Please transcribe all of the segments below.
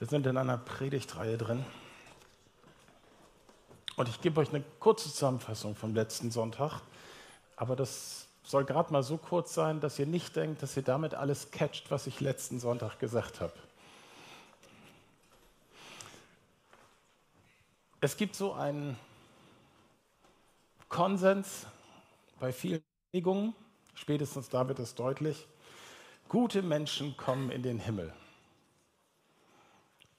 Wir sind in einer Predigtreihe drin. Und ich gebe euch eine kurze Zusammenfassung vom letzten Sonntag. Aber das soll gerade mal so kurz sein, dass ihr nicht denkt, dass ihr damit alles catcht, was ich letzten Sonntag gesagt habe. Es gibt so einen Konsens bei vielen Bewegungen, spätestens da wird es deutlich, gute Menschen kommen in den Himmel.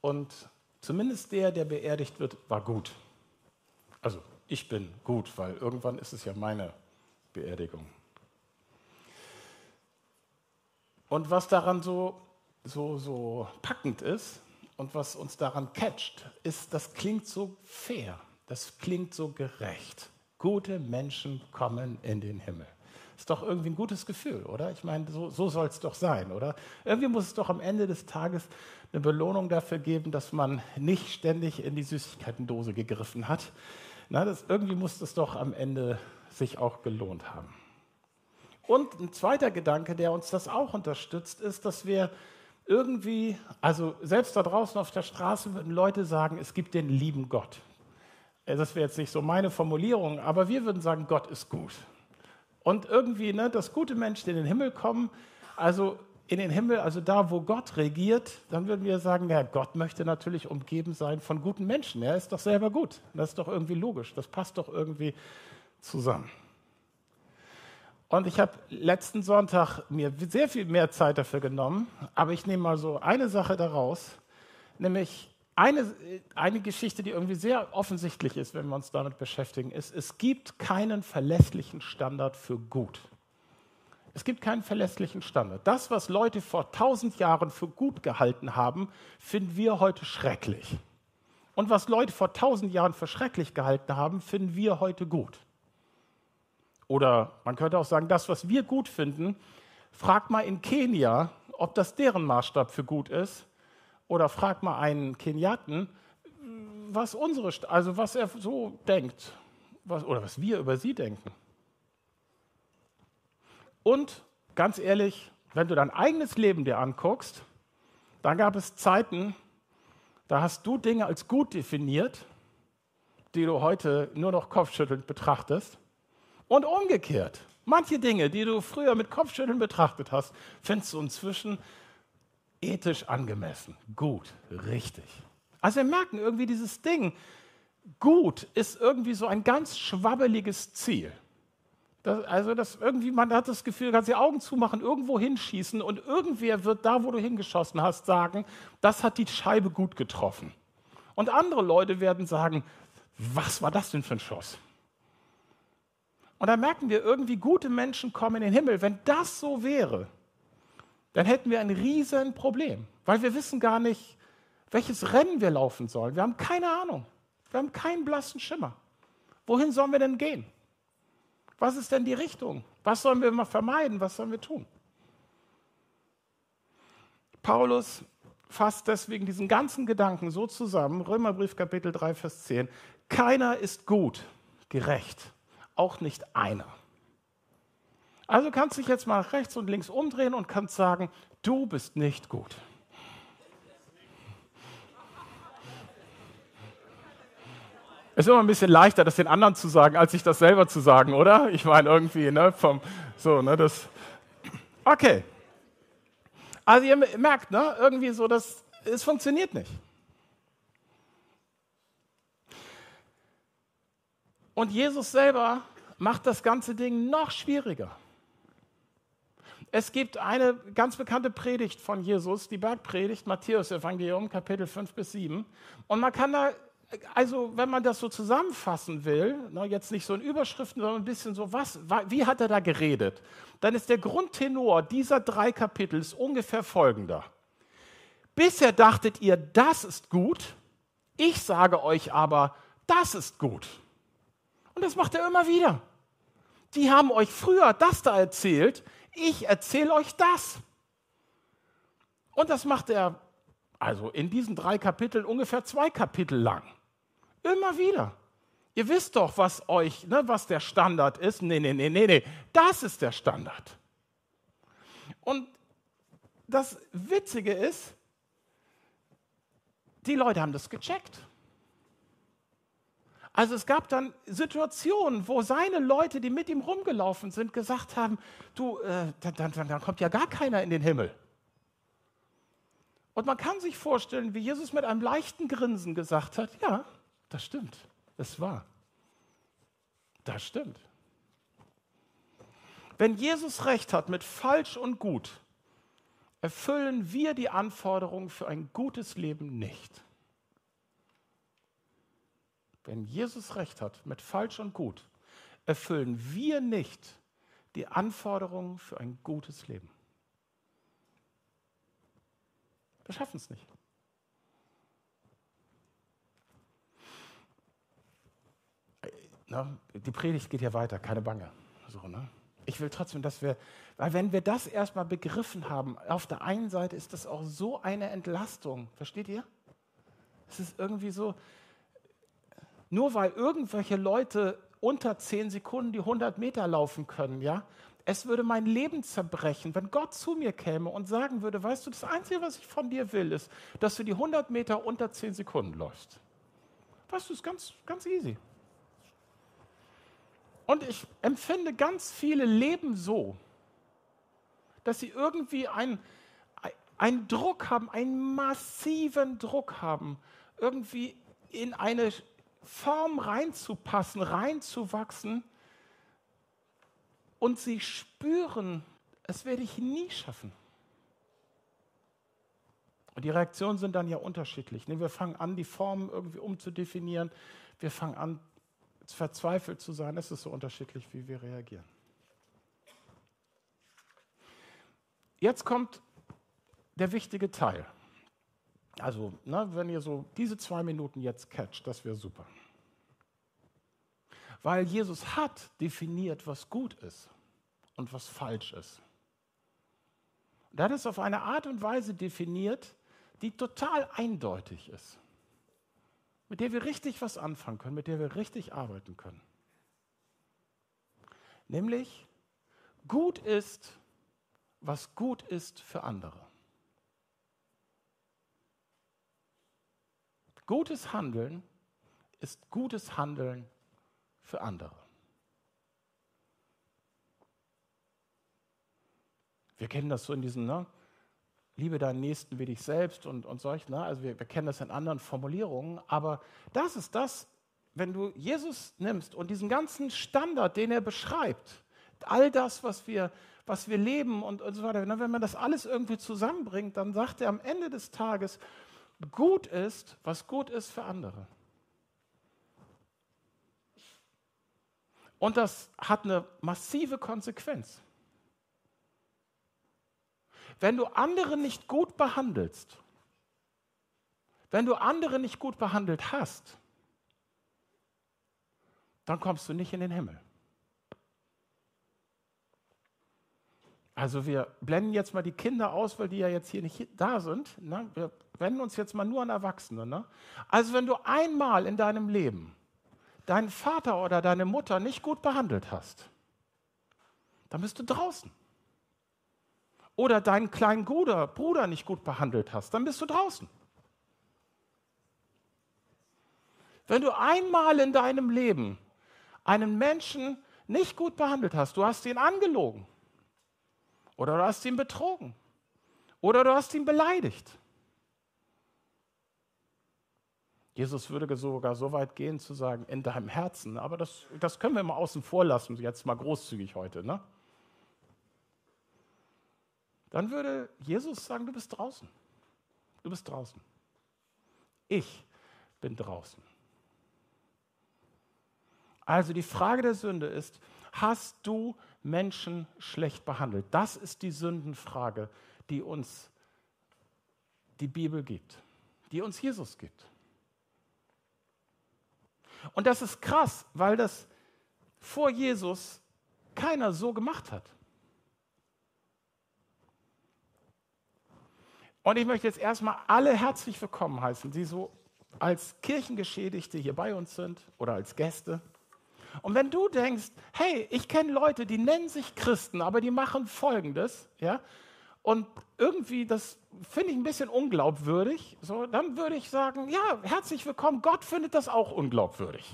Und zumindest der, der beerdigt wird, war gut. Also ich bin gut, weil irgendwann ist es ja meine Beerdigung. Und was daran so, so, so packend ist und was uns daran catcht, ist, das klingt so fair, das klingt so gerecht. Gute Menschen kommen in den Himmel. Ist doch irgendwie ein gutes Gefühl, oder? Ich meine, so, so soll es doch sein, oder? Irgendwie muss es doch am Ende des Tages eine Belohnung dafür geben, dass man nicht ständig in die Süßigkeitendose gegriffen hat. Na, das, irgendwie muss das doch am Ende sich auch gelohnt haben. Und ein zweiter Gedanke, der uns das auch unterstützt, ist, dass wir irgendwie, also selbst da draußen auf der Straße würden Leute sagen, es gibt den lieben Gott. Das wäre jetzt nicht so meine Formulierung, aber wir würden sagen, Gott ist gut. Und irgendwie, ne, dass gute Menschen in den Himmel kommen, also in den Himmel, also da, wo Gott regiert, dann würden wir sagen, ja, Gott möchte natürlich umgeben sein von guten Menschen. Er ist doch selber gut. Das ist doch irgendwie logisch. Das passt doch irgendwie zusammen. Und ich habe letzten Sonntag mir sehr viel mehr Zeit dafür genommen, aber ich nehme mal so eine Sache daraus, nämlich eine, eine Geschichte, die irgendwie sehr offensichtlich ist, wenn wir uns damit beschäftigen, ist, es gibt keinen verlässlichen Standard für gut. Es gibt keinen verlässlichen Standard. Das, was Leute vor tausend Jahren für gut gehalten haben, finden wir heute schrecklich. Und was Leute vor tausend Jahren für schrecklich gehalten haben, finden wir heute gut. Oder man könnte auch sagen, das, was wir gut finden, frag mal in Kenia, ob das deren Maßstab für gut ist oder frag mal einen Keniaten, was unsere, also was er so denkt, was, oder was wir über sie denken. Und ganz ehrlich, wenn du dein eigenes Leben dir anguckst, dann gab es Zeiten, da hast du Dinge als gut definiert, die du heute nur noch kopfschüttelnd betrachtest. Und umgekehrt, manche Dinge, die du früher mit Kopfschütteln betrachtet hast, findest du inzwischen ethisch angemessen, gut, richtig. Also wir merken irgendwie dieses Ding, gut ist irgendwie so ein ganz schwabbeliges Ziel. Das, also das irgendwie, man hat das Gefühl, du kannst die Augen zumachen, irgendwo hinschießen und irgendwer wird da, wo du hingeschossen hast, sagen, das hat die Scheibe gut getroffen. Und andere Leute werden sagen, was war das denn für ein Schuss? Und da merken wir irgendwie, gute Menschen kommen in den Himmel. Wenn das so wäre, dann hätten wir ein riesen Problem, weil wir wissen gar nicht, welches Rennen wir laufen sollen. Wir haben keine Ahnung. Wir haben keinen blassen Schimmer. Wohin sollen wir denn gehen? Was ist denn die Richtung? Was sollen wir mal vermeiden? Was sollen wir tun? Paulus fasst deswegen diesen ganzen Gedanken so zusammen, Römerbrief Kapitel 3, Vers 10, keiner ist gut, gerecht, auch nicht einer. Also kannst du dich jetzt mal rechts und links umdrehen und kannst sagen, du bist nicht gut. Es ist immer ein bisschen leichter, das den anderen zu sagen, als sich das selber zu sagen, oder? Ich meine irgendwie, ne, vom, so, ne, das. Okay. Also ihr merkt, ne, irgendwie so, das, es funktioniert nicht. Und Jesus selber macht das ganze Ding noch schwieriger. Es gibt eine ganz bekannte Predigt von Jesus, die Bergpredigt, Matthäus Evangelium, Kapitel 5 bis 7. Und man kann da, also wenn man das so zusammenfassen will, ne, jetzt nicht so in Überschriften, sondern ein bisschen so, was, wie hat er da geredet? Dann ist der Grundtenor dieser drei Kapitel ungefähr folgender. Bisher dachtet ihr, das ist gut, ich sage euch aber, das ist gut. Und das macht er immer wieder. Die haben euch früher das da erzählt, ich erzähle euch das. Und das macht er also in diesen drei Kapiteln ungefähr zwei Kapitel lang. Immer wieder. Ihr wisst doch, was euch, ne, was der Standard ist. Nee, nee, nee, nee, nee. Das ist der Standard. Und das Witzige ist, die Leute haben das gecheckt. Also es gab dann Situationen, wo seine Leute, die mit ihm rumgelaufen sind, gesagt haben, du, äh, dann, dann, dann kommt ja gar keiner in den Himmel. Und man kann sich vorstellen, wie Jesus mit einem leichten Grinsen gesagt hat, ja, das stimmt, es war. Das stimmt. Wenn Jesus recht hat mit falsch und gut, erfüllen wir die Anforderungen für ein gutes Leben nicht. Wenn Jesus recht hat mit falsch und gut, erfüllen wir nicht die Anforderungen für ein gutes Leben. Wir schaffen es nicht. Na, die Predigt geht ja weiter, keine Bange. So, ne? Ich will trotzdem, dass wir, weil wenn wir das erstmal begriffen haben, auf der einen Seite ist das auch so eine Entlastung, versteht ihr? Es ist irgendwie so, nur weil irgendwelche Leute unter zehn Sekunden die 100 Meter laufen können, ja, es würde mein Leben zerbrechen, wenn Gott zu mir käme und sagen würde, weißt du, das Einzige, was ich von dir will, ist, dass du die 100 Meter unter 10 Sekunden läufst. Weißt du, ist ganz, ganz easy. Und ich empfinde ganz viele Leben so, dass sie irgendwie einen, einen Druck haben, einen massiven Druck haben, irgendwie in eine Form reinzupassen, reinzuwachsen, und sie spüren, es werde ich nie schaffen. Und die Reaktionen sind dann ja unterschiedlich. Ne? Wir fangen an, die Formen irgendwie umzudefinieren. Wir fangen an, verzweifelt zu sein. Es ist so unterschiedlich, wie wir reagieren. Jetzt kommt der wichtige Teil. Also, ne, wenn ihr so diese zwei Minuten jetzt catcht, das wäre super. Weil Jesus hat definiert, was gut ist und was falsch ist. Und er hat es auf eine Art und Weise definiert, die total eindeutig ist, mit der wir richtig was anfangen können, mit der wir richtig arbeiten können. Nämlich, gut ist, was gut ist für andere. Gutes Handeln ist gutes Handeln für andere. Wir kennen das so in diesen, ne? Liebe deinen Nächsten wie dich selbst und, und solch, ne? Also wir, wir kennen das in anderen Formulierungen, aber das ist das, wenn du Jesus nimmst und diesen ganzen Standard, den er beschreibt, all das, was wir, was wir leben und, und so weiter, ne? wenn man das alles irgendwie zusammenbringt, dann sagt er am Ende des Tages, gut ist, was gut ist für andere. Und das hat eine massive Konsequenz. Wenn du andere nicht gut behandelst, wenn du andere nicht gut behandelt hast, dann kommst du nicht in den Himmel. Also wir blenden jetzt mal die Kinder aus, weil die ja jetzt hier nicht da sind. Ne? Wir wenden uns jetzt mal nur an Erwachsene. Ne? Also wenn du einmal in deinem Leben deinen Vater oder deine Mutter nicht gut behandelt hast, dann bist du draußen. Oder deinen kleinen Bruder, Bruder nicht gut behandelt hast, dann bist du draußen. Wenn du einmal in deinem Leben einen Menschen nicht gut behandelt hast, du hast ihn angelogen oder du hast ihn betrogen oder du hast ihn beleidigt, Jesus würde sogar so weit gehen zu sagen, in deinem Herzen, aber das, das können wir mal außen vor lassen, jetzt mal großzügig heute. Ne? Dann würde Jesus sagen, du bist draußen. Du bist draußen. Ich bin draußen. Also die Frage der Sünde ist, hast du Menschen schlecht behandelt? Das ist die Sündenfrage, die uns die Bibel gibt, die uns Jesus gibt. Und das ist krass, weil das vor Jesus keiner so gemacht hat. Und ich möchte jetzt erstmal alle herzlich willkommen heißen, die so als Kirchengeschädigte hier bei uns sind oder als Gäste. Und wenn du denkst, hey, ich kenne Leute, die nennen sich Christen, aber die machen Folgendes, ja, und irgendwie, das finde ich ein bisschen unglaubwürdig, so, dann würde ich sagen, ja, herzlich willkommen, Gott findet das auch unglaubwürdig.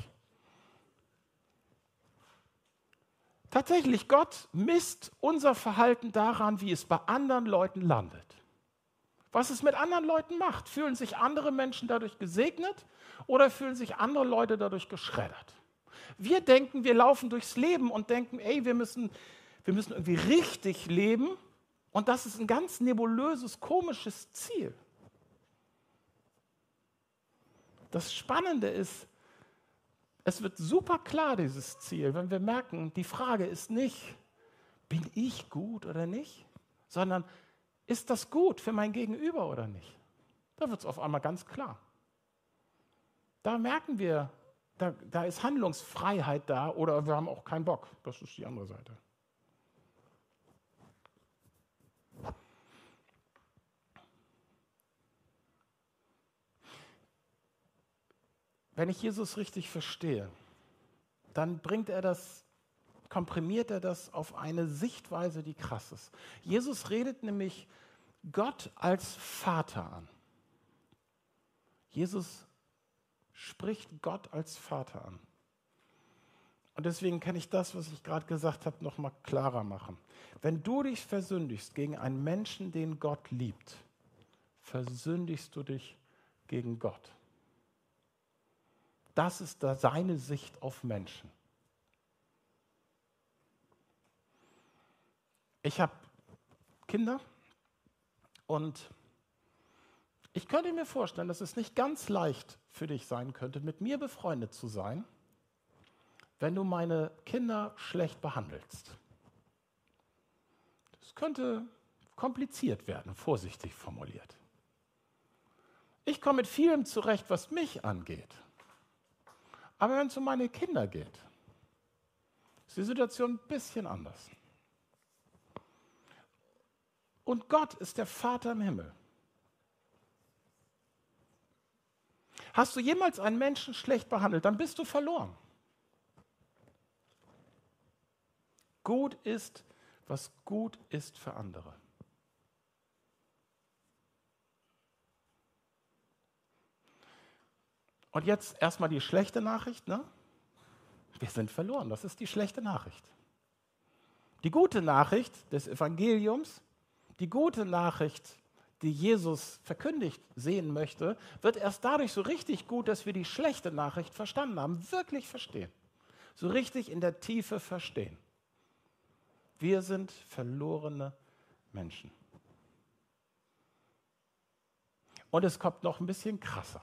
Tatsächlich, Gott misst unser Verhalten daran, wie es bei anderen Leuten landet. Was es mit anderen Leuten macht. Fühlen sich andere Menschen dadurch gesegnet oder fühlen sich andere Leute dadurch geschreddert? Wir denken, wir laufen durchs Leben und denken, ey, wir müssen, wir müssen irgendwie richtig leben. Und das ist ein ganz nebulöses, komisches Ziel. Das Spannende ist, es wird super klar, dieses Ziel, wenn wir merken, die Frage ist nicht, bin ich gut oder nicht, sondern ist das gut für mein Gegenüber oder nicht? Da wird es auf einmal ganz klar. Da merken wir, da, da ist Handlungsfreiheit da oder wir haben auch keinen Bock. Das ist die andere Seite. Wenn ich Jesus richtig verstehe, dann bringt er das, komprimiert er das auf eine Sichtweise, die krass ist. Jesus redet nämlich Gott als Vater an. Jesus spricht Gott als Vater an. Und deswegen kann ich das, was ich gerade gesagt habe, noch mal klarer machen. Wenn du dich versündigst gegen einen Menschen, den Gott liebt, versündigst du dich gegen Gott. Das ist da seine Sicht auf Menschen. Ich habe Kinder und ich könnte mir vorstellen, dass es nicht ganz leicht für dich sein könnte, mit mir befreundet zu sein, wenn du meine Kinder schlecht behandelst. Das könnte kompliziert werden, vorsichtig formuliert. Ich komme mit vielem zurecht, was mich angeht. Aber wenn es um meine Kinder geht, ist die Situation ein bisschen anders. Und Gott ist der Vater im Himmel. Hast du jemals einen Menschen schlecht behandelt, dann bist du verloren. Gut ist, was gut ist für andere. Und jetzt erstmal die schlechte Nachricht. Ne? Wir sind verloren. Das ist die schlechte Nachricht. Die gute Nachricht des Evangeliums, die gute Nachricht, die Jesus verkündigt sehen möchte, wird erst dadurch so richtig gut, dass wir die schlechte Nachricht verstanden haben, wirklich verstehen. So richtig in der Tiefe verstehen. Wir sind verlorene Menschen. Und es kommt noch ein bisschen krasser.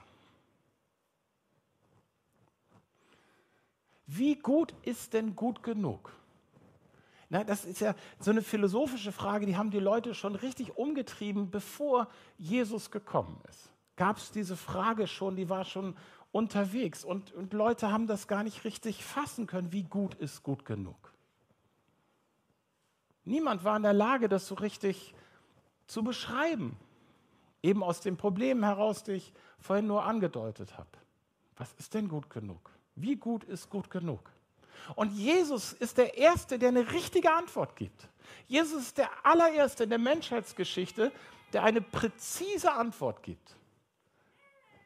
Wie gut ist denn gut genug? Na, das ist ja so eine philosophische Frage, die haben die Leute schon richtig umgetrieben, bevor Jesus gekommen ist. Gab es diese Frage schon, die war schon unterwegs und, und Leute haben das gar nicht richtig fassen können, wie gut ist gut genug. Niemand war in der Lage, das so richtig zu beschreiben. Eben aus dem Problem heraus, die ich vorhin nur angedeutet habe. Was ist denn gut genug? Wie gut ist gut genug? Und Jesus ist der Erste, der eine richtige Antwort gibt. Jesus ist der allererste in der Menschheitsgeschichte, der eine präzise Antwort gibt.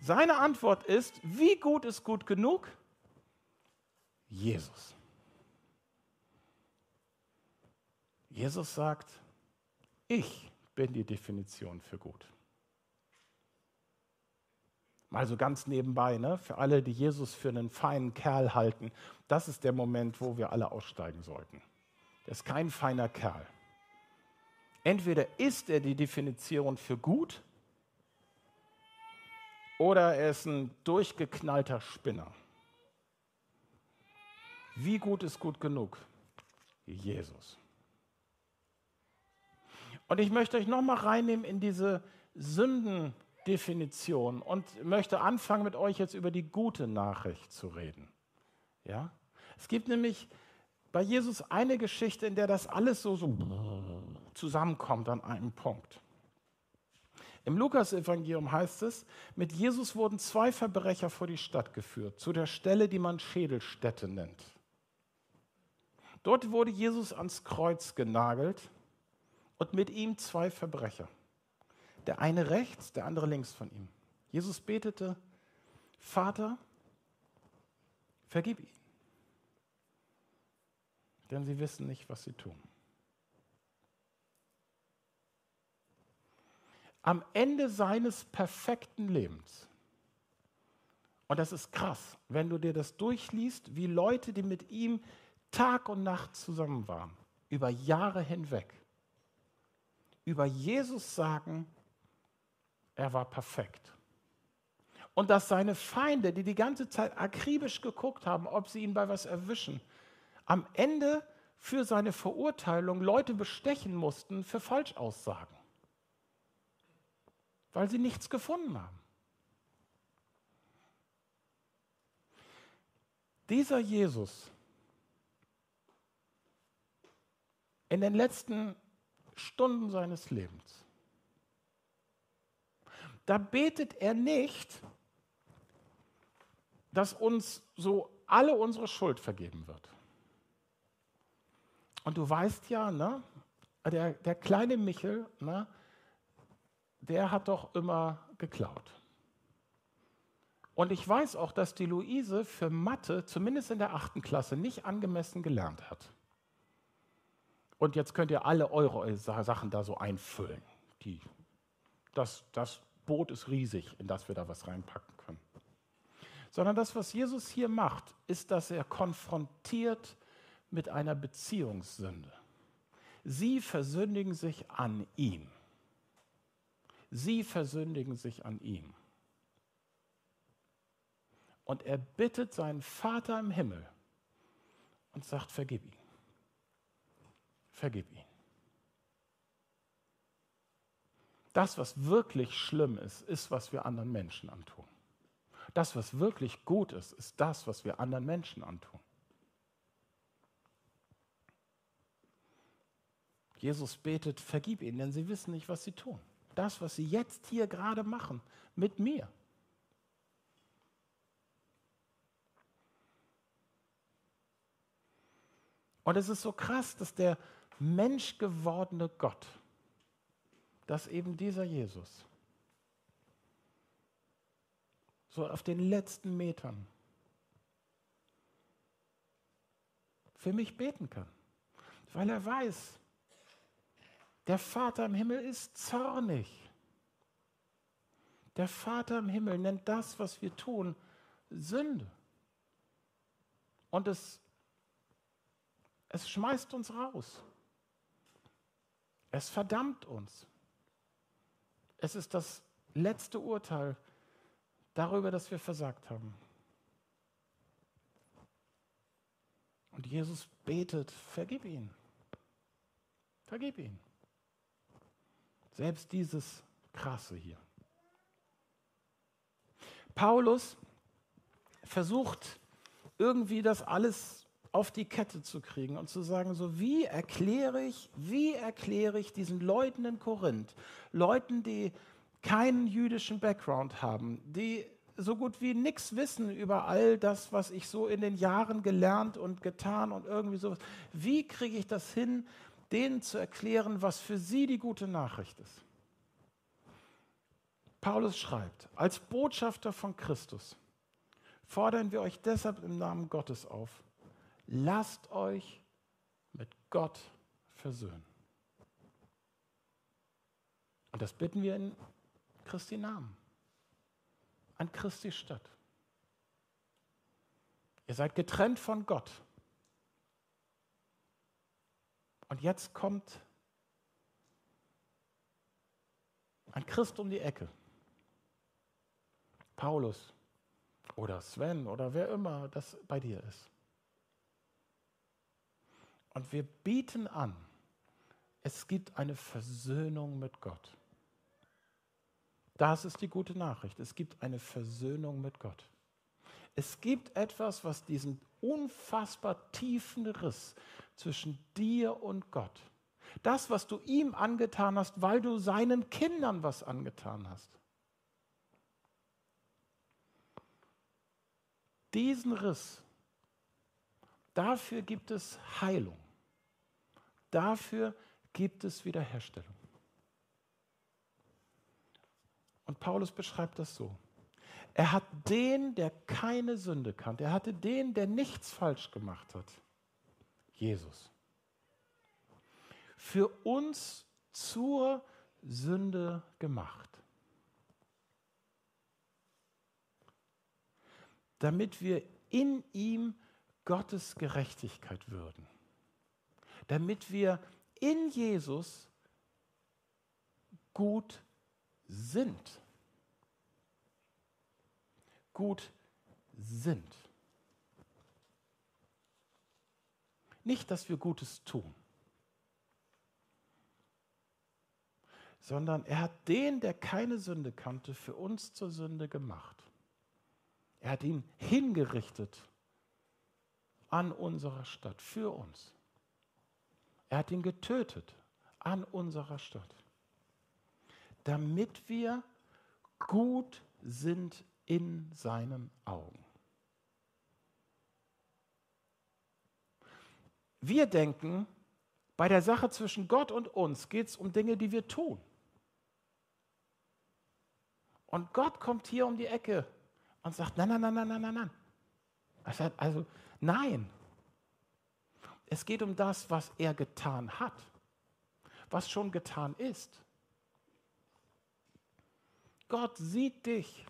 Seine Antwort ist, wie gut ist gut genug? Jesus. Jesus sagt, ich bin die Definition für gut. Mal so ganz nebenbei, ne? für alle, die Jesus für einen feinen Kerl halten, das ist der Moment, wo wir alle aussteigen sollten. Er ist kein feiner Kerl. Entweder ist er die Definition für gut oder er ist ein durchgeknallter Spinner. Wie gut ist gut genug? Jesus. Und ich möchte euch nochmal reinnehmen in diese Sünden. Definition und möchte anfangen, mit euch jetzt über die gute Nachricht zu reden. Ja? Es gibt nämlich bei Jesus eine Geschichte, in der das alles so, so zusammenkommt an einem Punkt. Im Lukas-Evangelium heißt es, mit Jesus wurden zwei Verbrecher vor die Stadt geführt, zu der Stelle, die man Schädelstätte nennt. Dort wurde Jesus ans Kreuz genagelt und mit ihm zwei Verbrecher. Der eine rechts, der andere links von ihm. Jesus betete, Vater, vergib ihnen, denn sie wissen nicht, was sie tun. Am Ende seines perfekten Lebens, und das ist krass, wenn du dir das durchliest, wie Leute, die mit ihm Tag und Nacht zusammen waren, über Jahre hinweg, über Jesus sagen, er war perfekt. Und dass seine Feinde, die die ganze Zeit akribisch geguckt haben, ob sie ihn bei was erwischen, am Ende für seine Verurteilung Leute bestechen mussten für Falschaussagen, weil sie nichts gefunden haben. Dieser Jesus in den letzten Stunden seines Lebens, da betet er nicht, dass uns so alle unsere Schuld vergeben wird. Und du weißt ja, ne, der, der kleine Michel, ne, der hat doch immer geklaut. Und ich weiß auch, dass die Luise für Mathe, zumindest in der achten Klasse, nicht angemessen gelernt hat. Und jetzt könnt ihr alle eure Sachen da so einfüllen. Die, das, das Boot ist riesig, in das wir da was reinpacken können. Sondern das, was Jesus hier macht, ist, dass er konfrontiert mit einer Beziehungssünde. Sie versündigen sich an ihm. Sie versündigen sich an ihm. Und er bittet seinen Vater im Himmel und sagt, vergib ihn vergib ihn. Das, was wirklich schlimm ist, ist, was wir anderen Menschen antun. Das, was wirklich gut ist, ist das, was wir anderen Menschen antun. Jesus betet, vergib ihnen, denn sie wissen nicht, was sie tun. Das, was sie jetzt hier gerade machen, mit mir. Und es ist so krass, dass der menschgewordene Gott, dass eben dieser Jesus so auf den letzten Metern für mich beten kann, weil er weiß, der Vater im Himmel ist zornig. Der Vater im Himmel nennt das, was wir tun, Sünde. Und es, es schmeißt uns raus. Es verdammt uns. Es ist das letzte Urteil darüber, dass wir versagt haben. Und Jesus betet, vergib ihn. Vergib ihn. Selbst dieses Krasse hier. Paulus versucht irgendwie das alles auf die Kette zu kriegen und zu sagen, so wie erkläre ich, wie erkläre ich diesen Leuten in Korinth, Leuten, die keinen jüdischen Background haben, die so gut wie nichts wissen über all das, was ich so in den Jahren gelernt und getan und irgendwie sowas. Wie kriege ich das hin, denen zu erklären, was für sie die gute Nachricht ist? Paulus schreibt, als Botschafter von Christus fordern wir euch deshalb im Namen Gottes auf, lasst euch mit Gott versöhnen. Und das bitten wir in Christi Namen, an Christi Stadt. Ihr seid getrennt von Gott. Und jetzt kommt ein Christ um die Ecke. Paulus oder Sven oder wer immer das bei dir ist. Und wir bieten an, es gibt eine Versöhnung mit Gott. Das ist die gute Nachricht. Es gibt eine Versöhnung mit Gott. Es gibt etwas, was diesen unfassbar tiefen Riss zwischen dir und Gott, das, was du ihm angetan hast, weil du seinen Kindern was angetan hast, diesen Riss, dafür gibt es Heilung. Dafür gibt es Wiederherstellung. Und Paulus beschreibt das so. Er hat den, der keine Sünde kannte, er hatte den, der nichts falsch gemacht hat, Jesus, für uns zur Sünde gemacht. Damit wir in ihm Gottes Gerechtigkeit würden. Damit wir in Jesus gut sind. Gut sind. Nicht, dass wir Gutes tun, sondern er hat den, der keine Sünde kannte, für uns zur Sünde gemacht. Er hat ihn hingerichtet an unserer Stadt, für uns. Er hat ihn getötet an unserer Stadt, damit wir gut sind in seinen Augen. Wir denken, bei der Sache zwischen Gott und uns geht es um Dinge, die wir tun. Und Gott kommt hier um die Ecke und sagt, nein, nein, nein, nein, nein, nein, nein. Also, nein. Es geht um das, was er getan hat, was schon getan ist. Gott sieht dich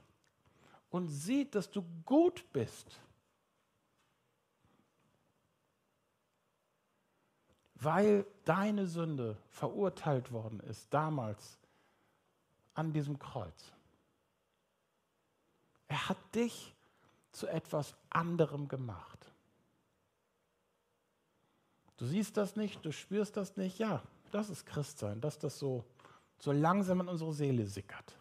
und sieht, dass du gut bist. Weil deine Sünde verurteilt worden ist damals an diesem Kreuz. Er hat dich zu etwas anderem gemacht. Du siehst das nicht, du spürst das nicht. Ja, das ist Christsein, dass das so, so langsam in unsere Seele sickert.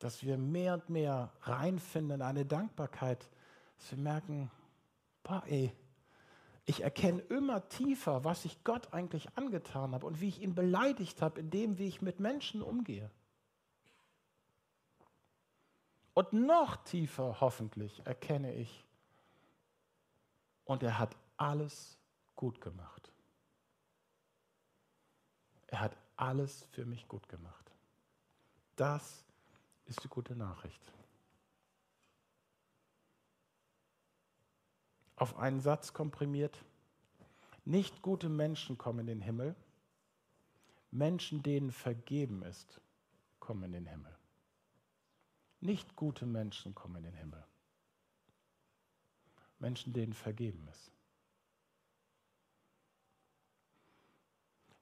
Dass wir mehr und mehr reinfinden in eine Dankbarkeit, dass wir merken, boah, ey, ich erkenne immer tiefer, was ich Gott eigentlich angetan habe und wie ich ihn beleidigt habe, in dem, wie ich mit Menschen umgehe. Und noch tiefer hoffentlich erkenne ich, und er hat alles gut gemacht. Er hat alles für mich gut gemacht. Das ist die gute Nachricht. Auf einen Satz komprimiert, nicht gute Menschen kommen in den Himmel, Menschen, denen vergeben ist, kommen in den Himmel. Nicht gute Menschen kommen in den Himmel. Menschen, denen vergeben ist.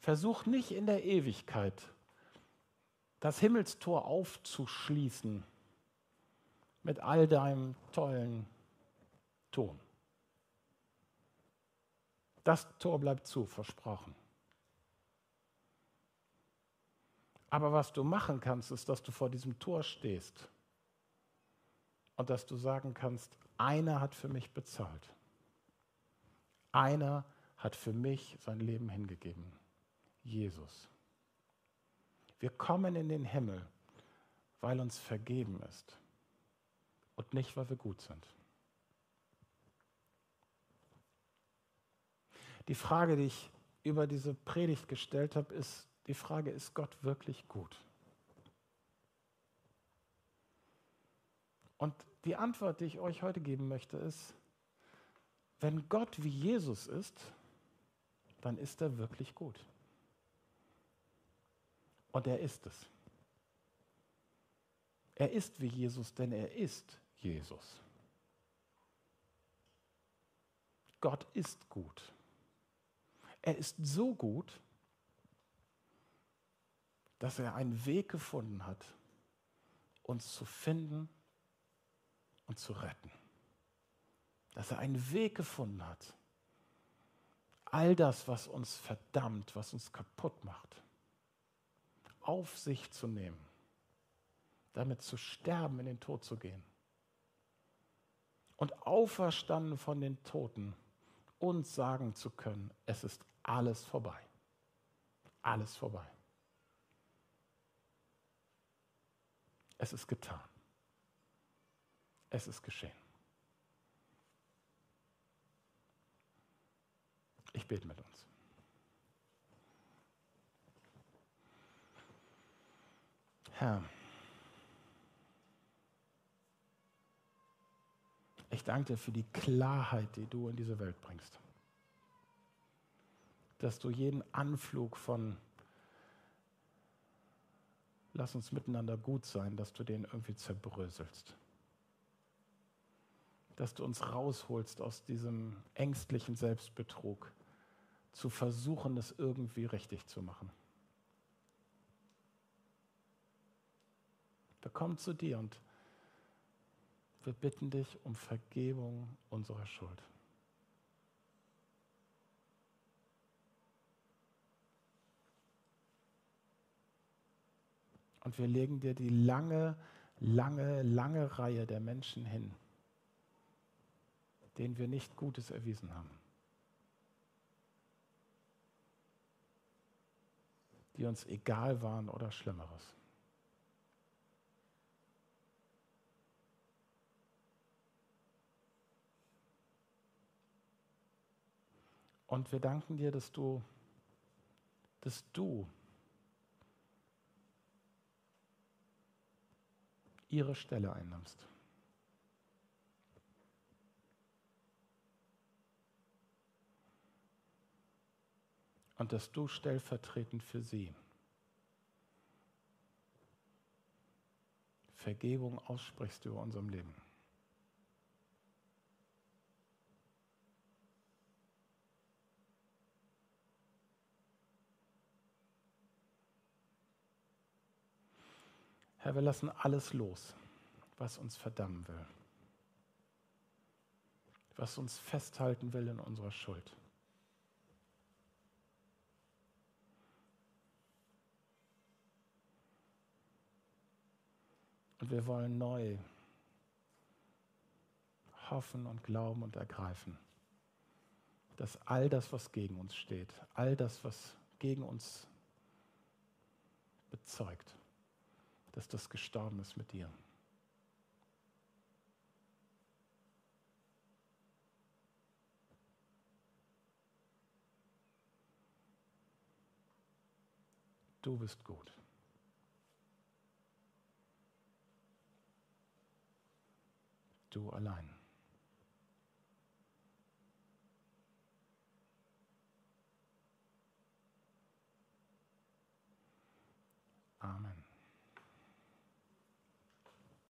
Versuch nicht in der Ewigkeit das Himmelstor aufzuschließen mit all deinem tollen Ton. Das Tor bleibt zu, versprochen. Aber was du machen kannst, ist, dass du vor diesem Tor stehst und dass du sagen kannst, einer hat für mich bezahlt. Einer hat für mich sein Leben hingegeben. Jesus. Wir kommen in den Himmel, weil uns vergeben ist und nicht, weil wir gut sind. Die Frage, die ich über diese Predigt gestellt habe, ist die Frage, ist Gott wirklich gut? Und die Antwort, die ich euch heute geben möchte, ist, wenn Gott wie Jesus ist, dann ist er wirklich gut. Und er ist es. Er ist wie Jesus, denn er ist Jesus. Gott ist gut. Er ist so gut, dass er einen Weg gefunden hat, uns zu finden und zu retten. Dass er einen Weg gefunden hat, all das, was uns verdammt, was uns kaputt macht, auf sich zu nehmen, damit zu sterben, in den Tod zu gehen. Und auferstanden von den Toten, uns sagen zu können, es ist alles vorbei. Alles vorbei. Es ist getan es ist geschehen. Ich bete mit uns. Herr, ich danke dir für die Klarheit, die du in diese Welt bringst. Dass du jeden Anflug von lass uns miteinander gut sein, dass du den irgendwie zerbröselst. Dass du uns rausholst aus diesem ängstlichen Selbstbetrug, zu versuchen, es irgendwie richtig zu machen. Wir kommen zu dir und wir bitten dich um Vergebung unserer Schuld. Und wir legen dir die lange, lange, lange Reihe der Menschen hin, denen wir nicht Gutes erwiesen haben. Die uns egal waren oder Schlimmeres. Und wir danken dir, dass du, dass du ihre Stelle einnimmst. Und dass du stellvertretend für sie Vergebung aussprichst über unserem Leben. Herr, wir lassen alles los, was uns verdammen will, was uns festhalten will in unserer Schuld. Wir wollen neu hoffen und glauben und ergreifen, dass all das, was gegen uns steht, all das, was gegen uns bezeugt, dass das gestorben ist mit dir. Du bist gut. du allein. Amen.